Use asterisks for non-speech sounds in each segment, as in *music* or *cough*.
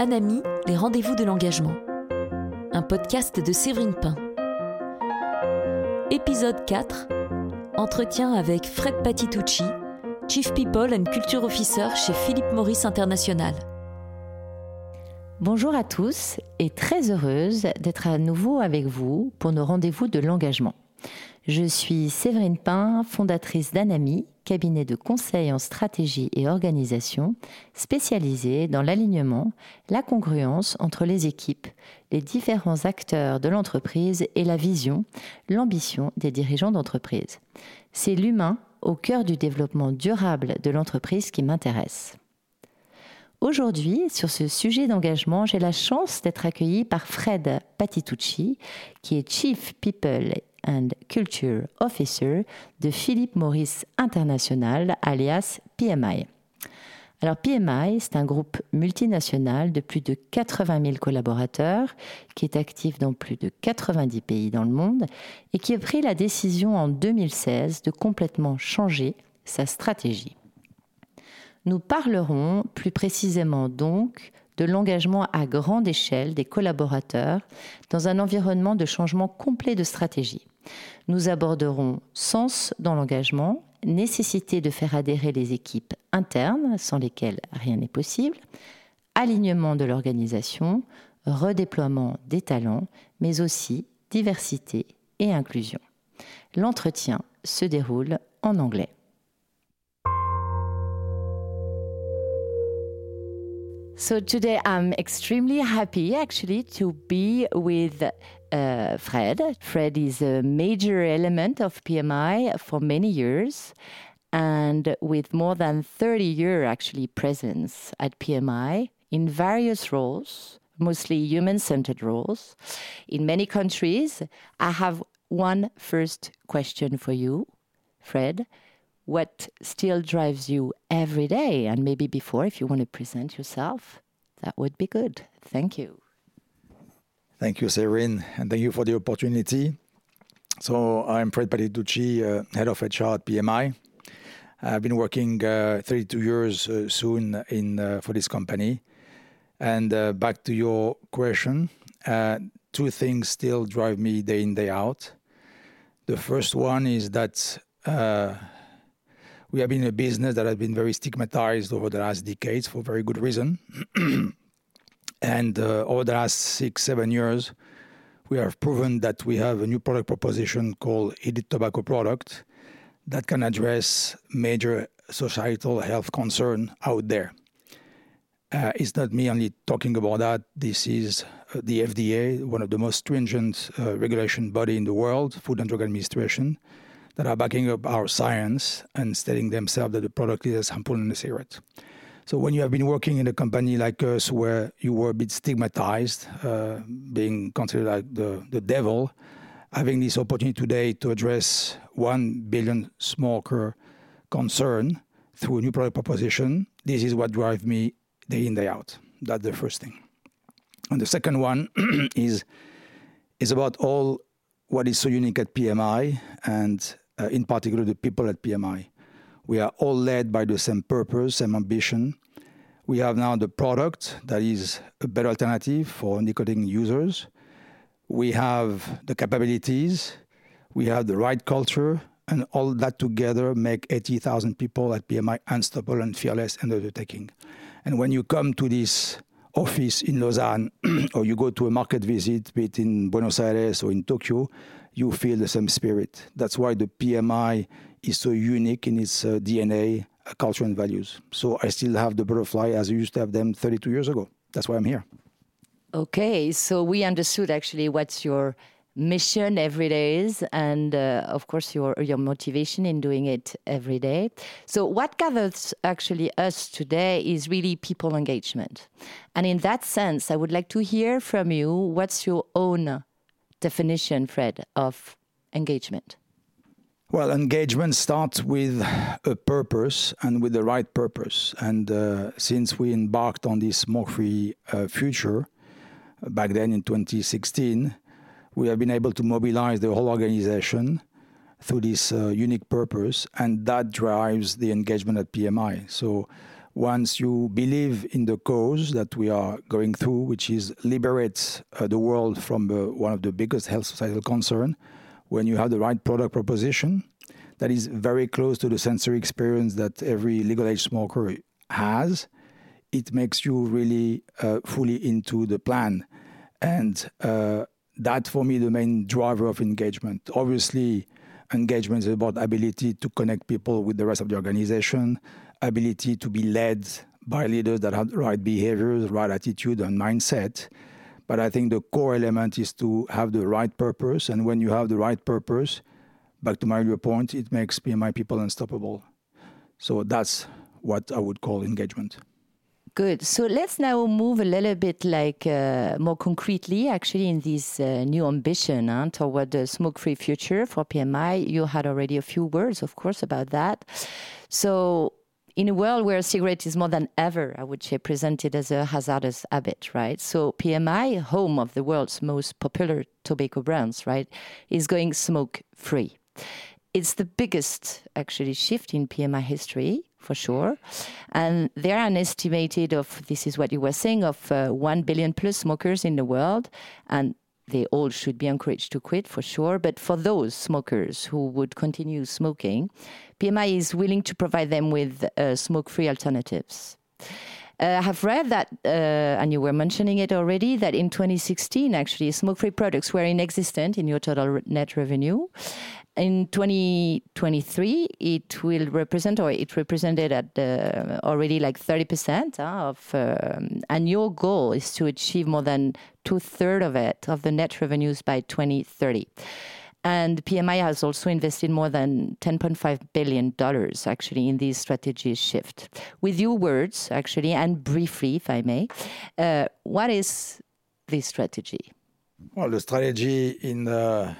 Anami, les rendez-vous de l'engagement. Un podcast de Séverine Pain. Épisode 4. Entretien avec Fred Patitucci, Chief People and Culture Officer chez Philippe Maurice International. Bonjour à tous et très heureuse d'être à nouveau avec vous pour nos rendez-vous de l'engagement. Je suis Séverine Pain, fondatrice d'Anami, cabinet de conseil en stratégie et organisation spécialisé dans l'alignement, la congruence entre les équipes, les différents acteurs de l'entreprise et la vision, l'ambition des dirigeants d'entreprise. C'est l'humain au cœur du développement durable de l'entreprise qui m'intéresse. Aujourd'hui, sur ce sujet d'engagement, j'ai la chance d'être accueillie par Fred Patitucci, qui est Chief People and Culture Officer de Philippe Maurice International, alias PMI. Alors PMI, c'est un groupe multinational de plus de 80 000 collaborateurs qui est actif dans plus de 90 pays dans le monde et qui a pris la décision en 2016 de complètement changer sa stratégie. Nous parlerons plus précisément donc de l'engagement à grande échelle des collaborateurs dans un environnement de changement complet de stratégie. Nous aborderons sens dans l'engagement, nécessité de faire adhérer les équipes internes sans lesquelles rien n'est possible, alignement de l'organisation, redéploiement des talents, mais aussi diversité et inclusion. L'entretien se déroule en anglais. So today I'm extremely happy actually to be with uh, Fred. Fred is a major element of PMI for many years and with more than 30 year actually presence at PMI in various roles, mostly human centered roles in many countries. I have one first question for you, Fred what still drives you every day. And maybe before, if you want to present yourself, that would be good. Thank you. Thank you, Serene, and thank you for the opportunity. So, I'm Fred Patitucci, uh, head of HR at PMI. I've been working uh, 32 years uh, soon in uh, for this company. And uh, back to your question, uh, two things still drive me day in, day out. The first one is that we have been a business that has been very stigmatized over the last decades for very good reason. *clears throat* and uh, over the last six, seven years, we have proven that we have a new product proposition called heated tobacco product that can address major societal health concern out there. Uh, it's not me only talking about that. This is uh, the FDA, one of the most stringent uh, regulation body in the world, Food and Drug Administration, that are backing up our science and stating themselves that the product is as harmful as a cigarette. So when you have been working in a company like us where you were a bit stigmatized, uh, being considered like the, the devil, having this opportunity today to address 1 billion smoker concern through a new product proposition, this is what drives me day in, day out. That's the first thing. And the second one *clears throat* is, is about all what is so unique at PMI and Uh, in particular the people at PMI. We are all led by the same purpose, same ambition. We have now the product that is a better alternative for nicotine users. We have the capabilities, we have the right culture, and all that together make 80,000 people at PMI unstoppable and fearless and undertaking. And when you come to this office in Lausanne *clears throat* or you go to a market visit, be it in Buenos Aires or in Tokyo, you feel the same spirit. That's why the PMI is so unique in its uh, DNA, uh, culture, and values. So I still have the butterfly as I used to have them 32 years ago. That's why I'm here. Okay, so we understood actually what's your mission every day is, and uh, of course your your motivation in doing it every day. So what gathers actually us today is really people engagement, and in that sense, I would like to hear from you what's your own definition, Fred, of engagement? Well, engagement starts with a purpose and with the right purpose. And uh, since we embarked on this smoke free uh, future uh, back then in 2016, we have been able to mobilize the whole organization through this uh, unique purpose, and that drives the engagement at PMI. So once you believe in the cause that we are going through, which is liberate uh, the world from uh, one of the biggest health societal concern, when you have the right product proposition that is very close to the sensory experience that every legal age smoker has, it makes you really uh, fully into the plan. And uh, that, for me, the main driver of engagement. Obviously, engagement is about ability to connect people with the rest of the organization, ability to be led by leaders that have the right behaviors, right attitude, and mindset. But I think the core element is to have the right purpose. And when you have the right purpose, back to my earlier point, it makes PMI people unstoppable. So that's what I would call engagement. Good. So let's now move a little bit like uh, more concretely, actually, in this uh, new ambition huh, toward the smoke-free future for PMI. You had already a few words, of course, about that. So in a world where a cigarette is more than ever, I would say, presented as a hazardous habit, right? So PMI, home of the world's most popular tobacco brands, right, is going smoke free. It's the biggest actually shift in PMI history for sure. And there are an estimated of, this is what you were saying, of uh, 1 billion plus smokers in the world. And they all should be encouraged to quit for sure. But for those smokers who would continue smoking, PMI is willing to provide them with uh, smoke free alternatives. Uh, I have read that, uh, and you were mentioning it already, that in 2016, actually, smoke free products were inexistent in your total net revenue in 2023, it will represent, or it represented at uh, already like 30% uh, of, um, and your goal is to achieve more than two thirds of it, of the net revenues by 2030. And PMI has also invested more than $10.5 billion actually in this strategy shift. With your words, actually, and briefly, if I may, uh, what is this strategy? Well, the strategy in the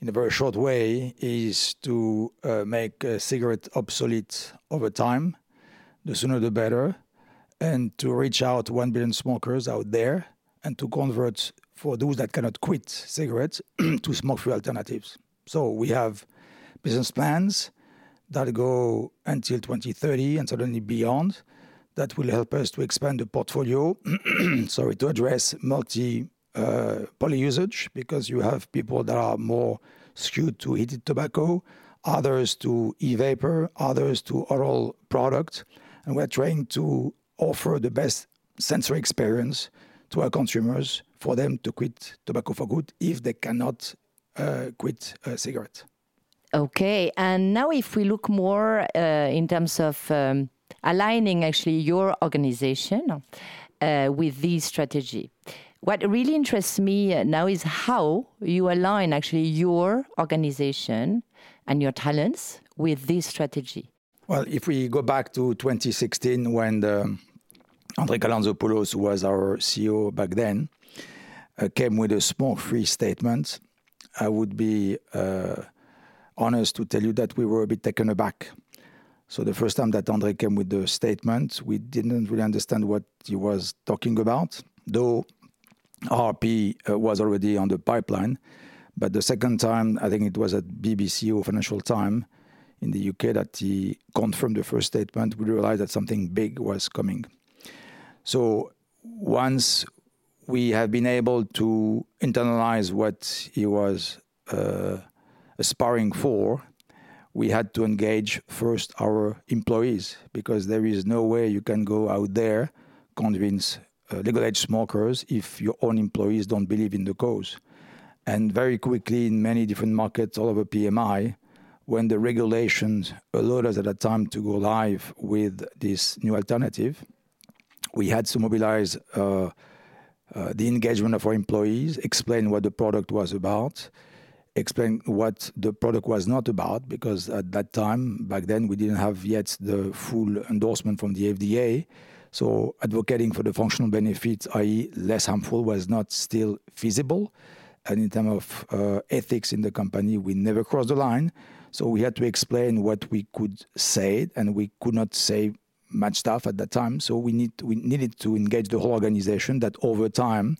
in a very short way is to uh, make a cigarette obsolete over time, the sooner the better, and to reach out 1 billion smokers out there and to convert for those that cannot quit cigarettes *clears throat* to smoke-free alternatives. So we have business plans that go until 2030 and certainly beyond that will help us to expand the portfolio, *clears throat* sorry, to address multi uh, poly usage because you have people that are more skewed to heated tobacco, others to e vapor, others to oral products. And we're trying to offer the best sensory experience to our consumers for them to quit tobacco for good if they cannot uh, quit a cigarette. Okay, and now if we look more uh, in terms of um, aligning actually your organization uh, with this strategy, what really interests me uh, now is how you align actually your organization and your talents with this strategy. Well, if we go back to 2016, when the, Andre Calantzopoulos, who was our CEO back then, uh, came with a smoke free statement, I would be uh, honest to tell you that we were a bit taken aback. So the first time that Andre came with the statement, we didn't really understand what he was talking about, though RRP uh, was already on the pipeline. But the second time, I think it was at BBC or Financial Times in the UK that he confirmed the first statement. We realized that something big was coming. So once we have been able to internalize what he was uh, aspiring for, we had to engage first our employees because there is no way you can go out there, convince uh, legal age smokers if your own employees don't believe in the cause. And very quickly, in many different markets all over PMI, when the regulations allowed us at that time to go live with this new alternative, we had to mobilize uh, uh, the engagement of our employees, explain what the product was about, explain what the product was not about, because at that time, back then, we didn't have yet the full endorsement from the FDA. So advocating for the functional benefits, i.e., less harmful, was not still feasible. And in terms of uh, ethics in the company, we never crossed the line. So we had to explain what we could say, and we could not say much stuff at that time. So we need we needed to engage the whole organization. That over time,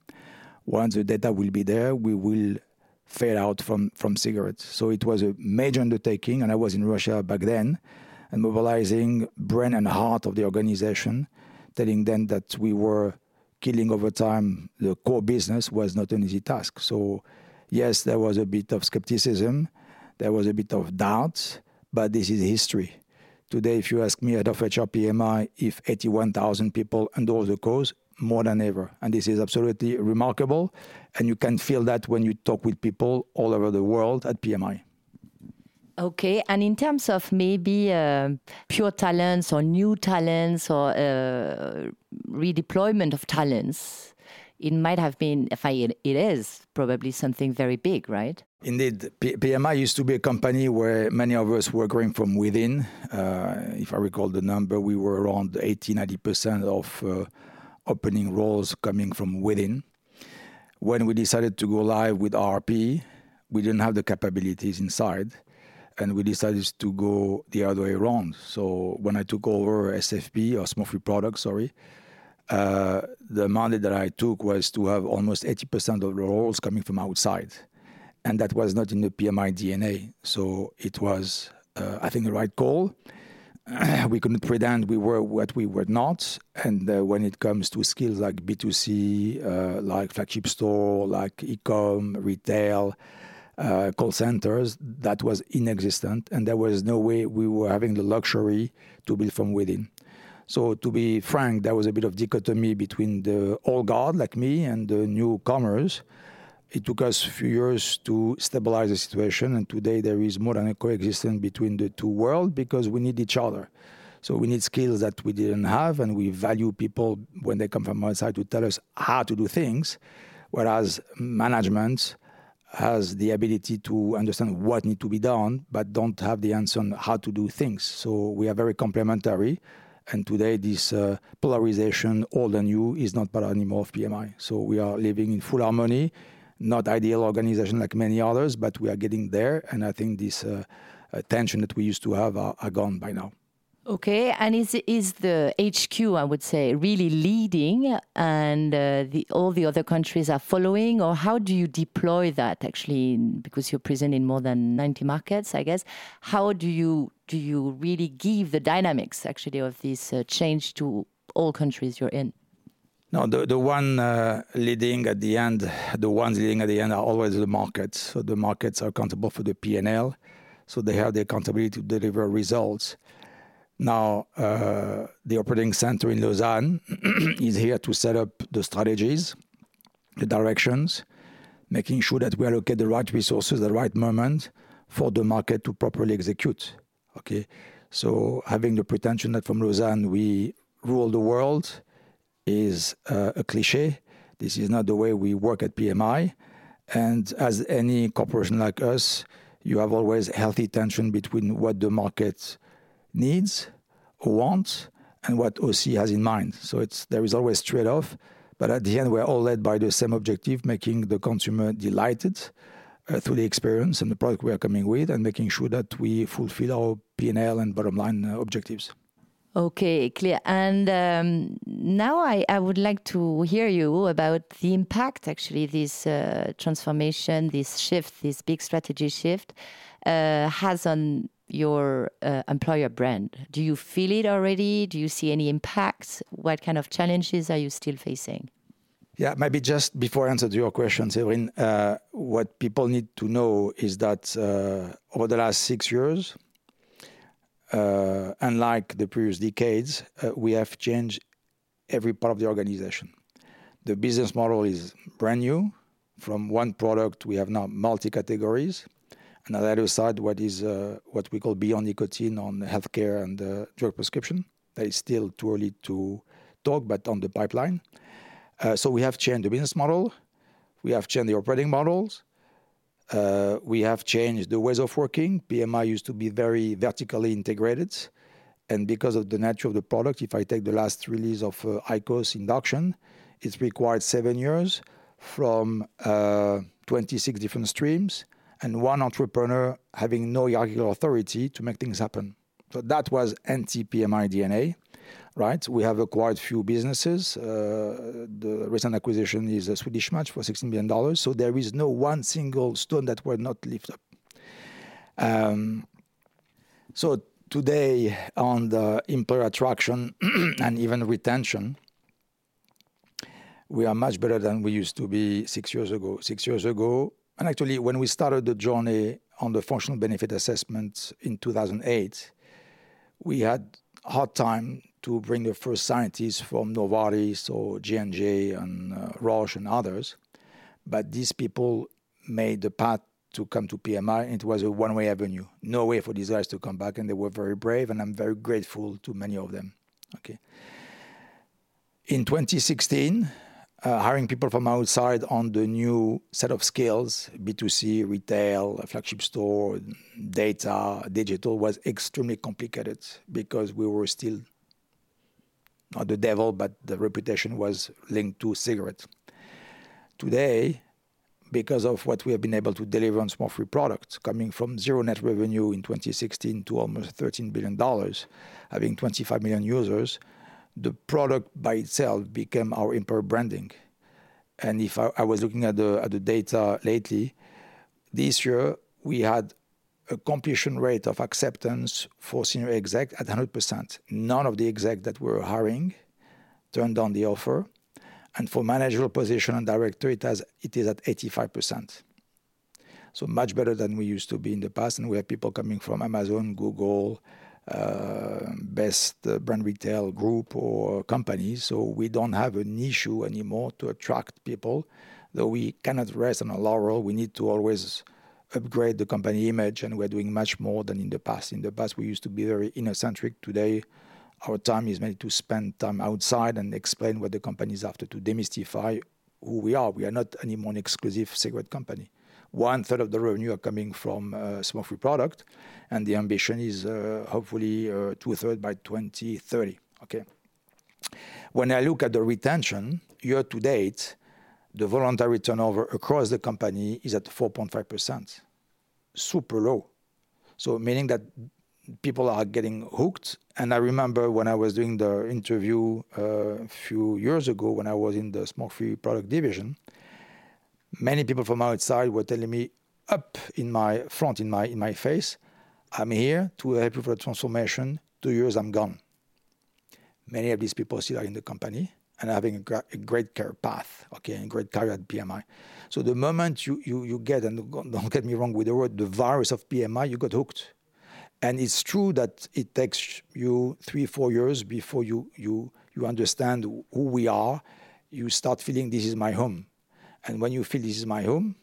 once the data will be there, we will fade out from from cigarettes. So it was a major undertaking, and I was in Russia back then and mobilizing brain and heart of the organization, telling them that we were killing over time the core business was not an easy task. So, yes, there was a bit of skepticism, there was a bit of doubt, but this is history. Today, if you ask me at of HR PMI if 81,000 people endorse the cause, more than ever. And this is absolutely remarkable. And you can feel that when you talk with people all over the world at PMI. Okay, and in terms of maybe uh, pure talents or new talents or uh, redeployment of talents, it might have been, if I, it is probably something very big, right? Indeed, P- PMI used to be a company where many of us were growing from within. Uh, if I recall the number, we were around 80, 90% of uh, opening roles coming from within. When we decided to go live with RP, we didn't have the capabilities inside and we decided to go the other way around. So when I took over SFP or Smoke Free Products, sorry, uh, the mandate that I took was to have almost 80% of the roles coming from outside, and that was not in the PMI DNA. So it was, uh, I think, the right call. *clears throat* we couldn't pretend we were what we were not. And uh, when it comes to skills like B2C, uh, like flagship store, like e-com, retail, uh, call centers, that was inexistent, and there was no way we were having the luxury to build from within. So to be frank, there was a bit of dichotomy between the old guard like me and the newcomers. It took us a few years to stabilize the situation, and today there is more than a coexistence between the two worlds because we need each other. So we need skills that we didn't have, and we value people when they come from outside to tell us how to do things, whereas management has the ability to understand what needs to be done, but don't have the answer on how to do things. So we are very complementary. And today, this uh, polarization, old and new, is not part anymore of PMI. So we are living in full harmony, not ideal organization like many others, but we are getting there. And I think this uh, uh, tension that we used to have are, are gone by now. Okay, and is is the HQ, I would say, really leading, and uh, the, all the other countries are following, or how do you deploy that? Actually, because you're present in more than ninety markets, I guess. How do you do you really give the dynamics actually of this uh, change to all countries you're in? No, the the one uh, leading at the end, the ones leading at the end are always the markets. So the markets are accountable for the P and L, so they have the accountability to deliver results. Now, uh, the operating center in Lausanne *clears throat* is here to set up the strategies, the directions, making sure that we allocate the right resources at the right moment for the market to properly execute. Okay, so having the pretension that from Lausanne we rule the world is uh, a cliche. This is not the way we work at PMI. And as any corporation like us, you have always healthy tension between what the market needs, wants, and what OC has in mind. So it's there is always trade-off, but at the end we're all led by the same objective, making the consumer delighted uh, through the experience and the product we are coming with, and making sure that we fulfill our P&L and bottom line uh, objectives. Okay, clear. And um, now I, I, would like to hear you about the impact, actually, this uh, transformation, this shift, this big strategy shift uh, has on your uh, employer brand? Do you feel it already? Do you see any impacts? What kind of challenges are you still facing? Yeah, maybe just before I answer to your question, Severin, uh, what people need to know is that uh, over the last six years, uh, unlike the previous decades, uh, we have changed every part of the organization. The business model is brand new. From one product, we have now multi categories and on the other side, what is uh, what we call beyond nicotine on healthcare and uh, drug prescription. That is still too early to talk, but on the pipeline. Uh, so we have changed the business model, we have changed the operating models, we have changed the ways of working. PMI used to be very vertically integrated, and because of the nature of the product, if I take the last release of IQOS induction, it's required seven years from uh, 26 different streams and one entrepreneur having no hierarchical authority to make things happen. So that was anti-PMI DNA, right? We have acquired few businesses. Uh, the recent acquisition is a Swedish Match for $16 million. So there is no one single stone that were not lifted up. Um, so today on the employer attraction *clears throat* and even retention, we are much better than we used to be six years ago. Six years ago, and actually, when we started the journey on the functional benefit assessment in 2008, we had hard time to bring the first scientists from Novartis or J&J and uh, Roche and others. But these people made the path to come to PMI, and it was a one-way avenue. No way for these guys to come back, and they were very brave, and I'm very grateful to many of them. Okay. In 2016, uh, Uh, hiring people from outside on the new set of skills, B2C, retail, flagship store, data, digital, was extremely complicated because we were still not the devil, but the reputation was linked to cigarettes. Today, because of what we have been able to deliver on smoke-free products, coming from zero net revenue in 2016 to almost $13 billion, having 25 million users, the product by itself became our employer branding. And if I, I was looking at the, at the data lately, this year we had a completion rate of acceptance for senior exec at 100%. None of the exec that were hiring turned down the offer. And for managerial position and director, it, has, it is at 85%. So much better than we used to be in the past. And we have people coming from Amazon, Google, best uh, brand retail group or company. So we don't have an issue anymore to attract people. Though we cannot rest on a laurel, we need to always upgrade the company image, and we're doing much more than in the past. In the past, we used to be very inner-centric. Today, our time is made to spend time outside and explain what the company is after to demystify who we are. We are not anymore an exclusive cigarette company one third of the revenue are coming from uh, smoke-free product, and the ambition is uh, hopefully uh, two thirds by 2030. Okay. When I look at the retention year to date, the voluntary turnover across the company is at 4.5%, super low. So meaning that people are getting hooked. And I remember when I was doing the interview a few years ago when I was in the smoke-free product division, many people from outside were telling me up in my front, in my in my face, I'm here to help you for the transformation. Two years, I'm gone. Many of these people still are in the company and having a, gra- a great career path, okay, and great career at PMI. So the moment you, you, you get, and don't get me wrong with the word, the virus of PMI, you got hooked. And it's true that it takes you three, four years before you, you, you understand who we are. You start feeling this is my home. And when you feel this is my home,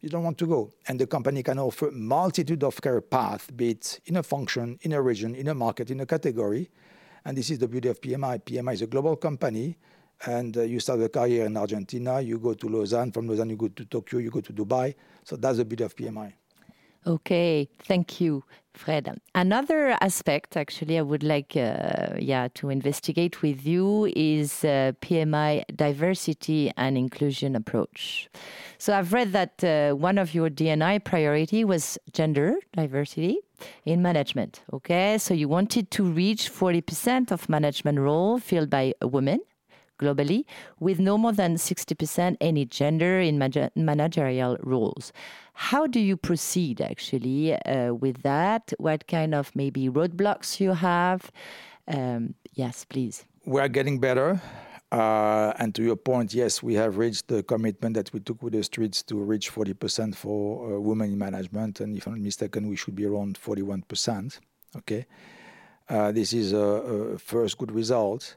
you don't want to go. And the company can offer multitude of career paths, be it in a function, in a region, in a market, in a category. And this is the beauty of PMI. PMI is a global company, and uh, you start a career in Argentina, you go to Lausanne, from Lausanne you go to Tokyo, you go to Dubai. So that's the beauty of PMI. Okay, thank you, Fred. Another aspect, actually, I would like, uh, yeah, to investigate with you is uh, PMI diversity and inclusion approach. So I've read that uh, one of your D&I priority was gender diversity in management. Okay, so you wanted to reach 40% of management role filled by a woman globally, with no more than 60% any gender in managerial roles. How do you proceed actually uh, with that? What kind of maybe roadblocks you have? Um, yes, please. We are getting better. Uh, and to your point, yes, we have reached the commitment that we took with the streets to reach 40% for uh, women in management. And if I'm not mistaken, we should be around 41%. Okay. Uh, this is a, a, first good result.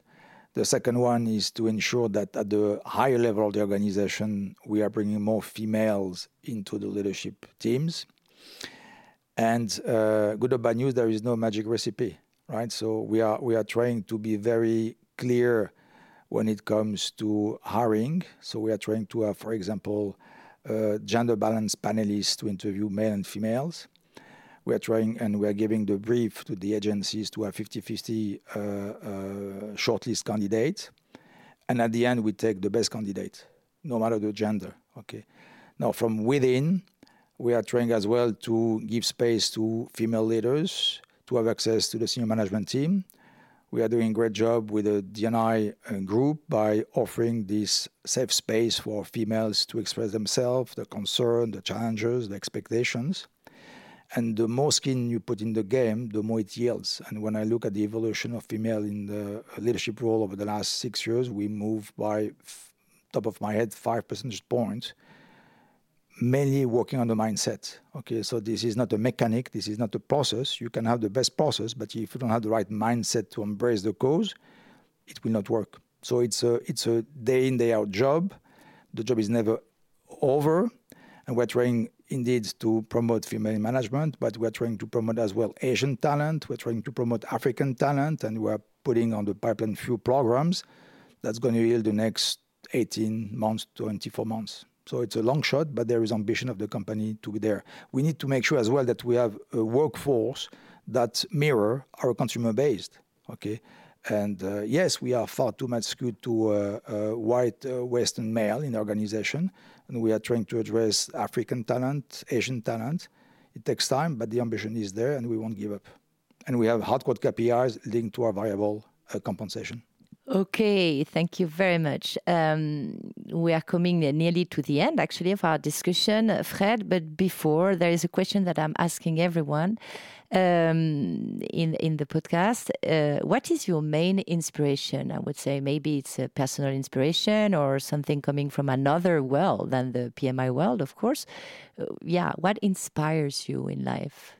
The second one is to ensure that at the higher level of the organization, we are bringing more females into the leadership teams. And uh, good or bad news, there is no magic recipe, right? So we are we are trying to be very clear when it comes to hiring. So we are trying to have, for example, uh, gender balance panelists to interview male and females we are trying and we are giving the brief to the agencies to have 50-50 uh, uh, shortlist candidates. And at the end, we take the best candidate, no matter the gender. Okay. Now, from within, we are trying as well to give space to female leaders to have access to the senior management team. We are doing a great job with the D&I uh, group by offering this safe space for females to express themselves, the concern, the challenges, the expectations. And the more skin you put in the game, the more it yields. And when I look at the evolution of female in the leadership role over the last six years, we moved by top of my head five percentage points, mainly working on the mindset. Okay, so this is not a mechanic, this is not a process. You can have the best process, but if you don't have the right mindset to embrace the cause, it will not work. So it's a it's a day in day out job. The job is never over, and we're trying indeed to promote female management, but we're trying to promote as well Asian talent. We're trying to promote African talent, and we're putting on the pipeline few programs that's going to yield the next 18 months, 24 months. So it's a long shot, but there is ambition of the company to be there. We need to make sure as well that we have a workforce that mirror our consumer based. Okay, and uh, yes, we are far too much skewed to uh, uh, white uh, Western male in the organization, and we are trying to address African talent, Asian talent. It takes time, but the ambition is there, and we won't give up. And we have hardcore KPIs linked to our variable uh, compensation. Okay, thank you very much. Um, we are coming nearly to the end, actually, of our discussion, Fred. But before, there is a question that I'm asking everyone um, in in the podcast. Uh, what is your main inspiration? I would say maybe it's a personal inspiration or something coming from another world than the PMI world, of course. Uh, yeah, what inspires you in life?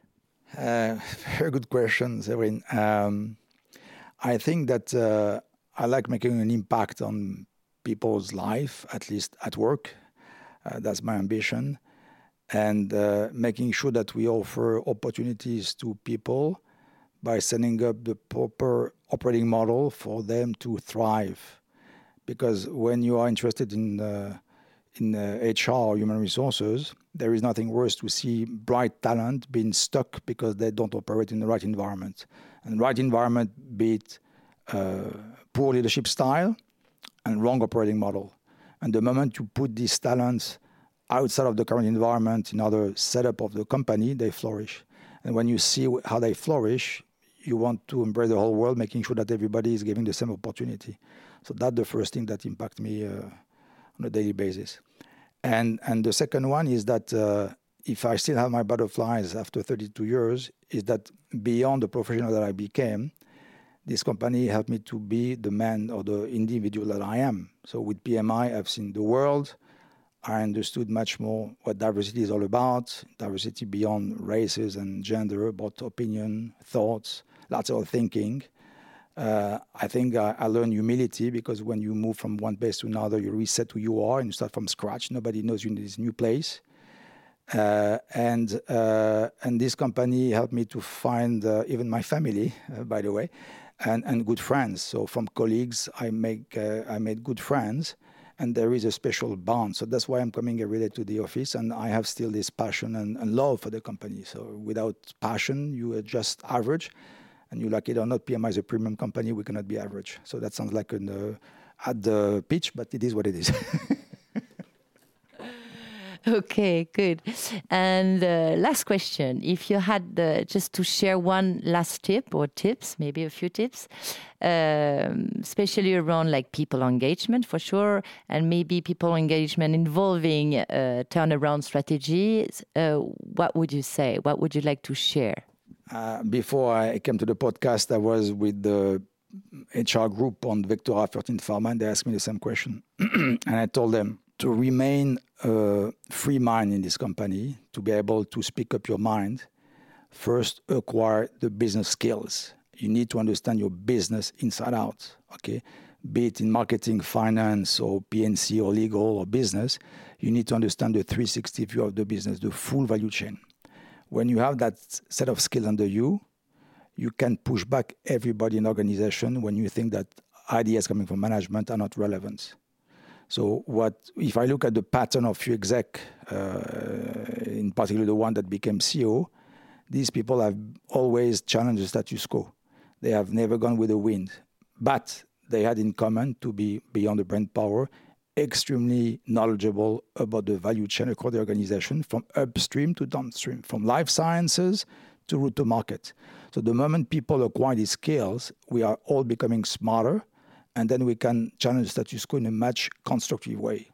Uh, *laughs* very good question, Séverine. Um, I think that uh, I like making an impact on people's life, at least at work. Uh, that's my ambition and uh, making sure that we offer opportunities to people by setting up the proper operating model for them to thrive. Because when you are interested in uh, in uh, HR or human resources, there is nothing worse to see bright talent being stuck because they don't operate in the right environment. And right environment beat uh, poor leadership style and wrong operating model. And the moment you put these talents outside of the current environment, in other setup of the company, they flourish. And when you see how they flourish, you want to embrace the whole world, making sure that everybody is giving the same opportunity. So that's the first thing that impacts me uh, on a daily basis. And and the second one is that uh, if I still have my butterflies after 32 years, is that beyond the professional that I became, this company helped me to be the man or the individual that I am. So with PMI, I've seen the world. I understood much more what diversity is all about, diversity beyond races and gender, but opinion, thoughts, lots of thinking. Uh, I think I, I, learned humility because when you move from one place to another, you reset who you are and you start from scratch. Nobody knows you in this new place. Uh, and uh, and this company helped me to find uh, even my family, uh, by the way, and, and good friends. So from colleagues, I make uh, I made good friends and there is a special bond. So that's why I'm coming every day to the office, and I have still this passion and, and love for the company. So without passion, you are just average, and you like it or not, PMI is a premium company. We cannot be average. So that sounds like an uh, at the pitch, but it is what it is. *laughs* *laughs* Okay, good. And uh, last question: If you had uh, just to share one last tip or tips, maybe a few tips, um, especially around like people engagement for sure, and maybe people engagement involving uh, turnaround strategies, uh, what would you say? What would you like to share? Uh, before I came to the podcast, I was with the HR group on Vectura Fertin Pharma, and they asked me the same question, *clears throat* and I told them to remain a free mind in this company, to be able to speak up your mind, first acquire the business skills. You need to understand your business inside out, okay? Be it in marketing, finance, or P&C, or legal, or business, you need to understand the 360 view of the business, the full value chain. When you have that set of skills under you, you can push back everybody in organization when you think that ideas coming from management are not relevant. So what if I look at the pattern of few exec, uh, in particular the one that became CEO, these people have always challenged the status quo. They have never gone with the wind, but they had in common to be beyond the brand power, extremely knowledgeable about the value chain across the organization, from upstream to downstream, from life sciences to route to market. So the moment people acquire these skills, we are all becoming smarter and then we can challenge the status quo in a much constructive way.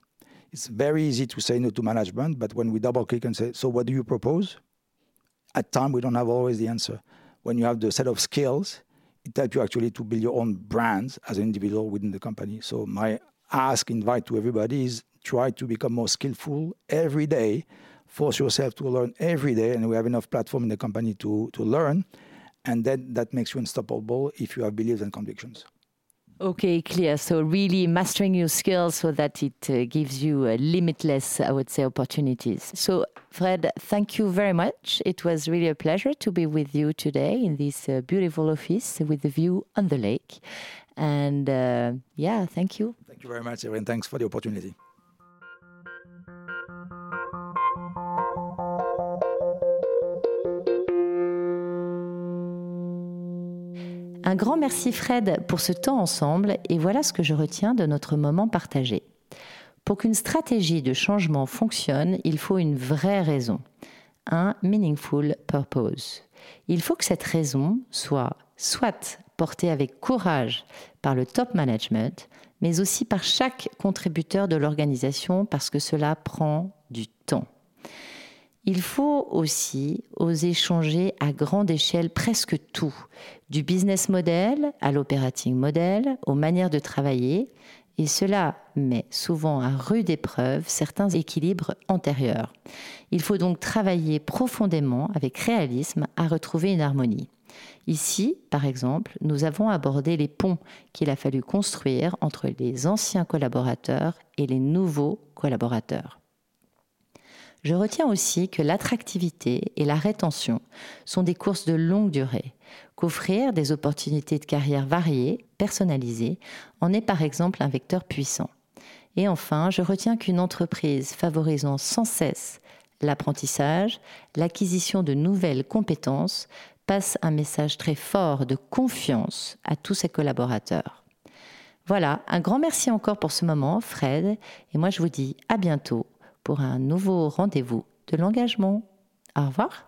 It's very easy to say no to management, but when we double click and say, so what do you propose? at time we don't have always the answer. When you have the set of skills, it helps you actually to build your own brands as an individual within the company. So my ask, invite to everybody is try to become more skillful every day. Force yourself to learn every day, and we have enough platform in the company to to learn, and then that makes you unstoppable if you have beliefs and convictions. Okay, clear. So really mastering your skills so that it uh, gives you uh, limitless, I would say, opportunities. So Fred, thank you very much. It was really a pleasure to be with you today in this uh, beautiful office with the view on the lake. And uh, yeah, thank you. Thank you very much, Erin. Thanks for the opportunity. Un grand merci Fred pour ce temps ensemble et voilà ce que je retiens de notre moment partagé. Pour qu'une stratégie de changement fonctionne, il faut une vraie raison, un meaningful purpose. Il faut que cette raison soit soit portée avec courage par le top management, mais aussi par chaque contributeur de l'organisation parce que cela prend du temps. Il faut aussi oser changer à grande échelle presque tout, du business model à l'operating model, aux manières de travailler, et cela met souvent à rude épreuve certains équilibres antérieurs. Il faut donc travailler profondément, avec réalisme, à retrouver une harmonie. Ici, par exemple, nous avons abordé les ponts qu'il a fallu construire entre les anciens collaborateurs et les nouveaux collaborateurs. Je retiens aussi que l'attractivité et la rétention sont des courses de longue durée, qu'offrir des opportunités de carrière variées, personnalisées, en est par exemple un vecteur puissant. Et enfin, je retiens qu'une entreprise favorisant sans cesse l'apprentissage, l'acquisition de nouvelles compétences, passe un message très fort de confiance à tous ses collaborateurs. Voilà, un grand merci encore pour ce moment, Fred, et moi je vous dis à bientôt pour un nouveau rendez-vous de l'engagement. Au revoir.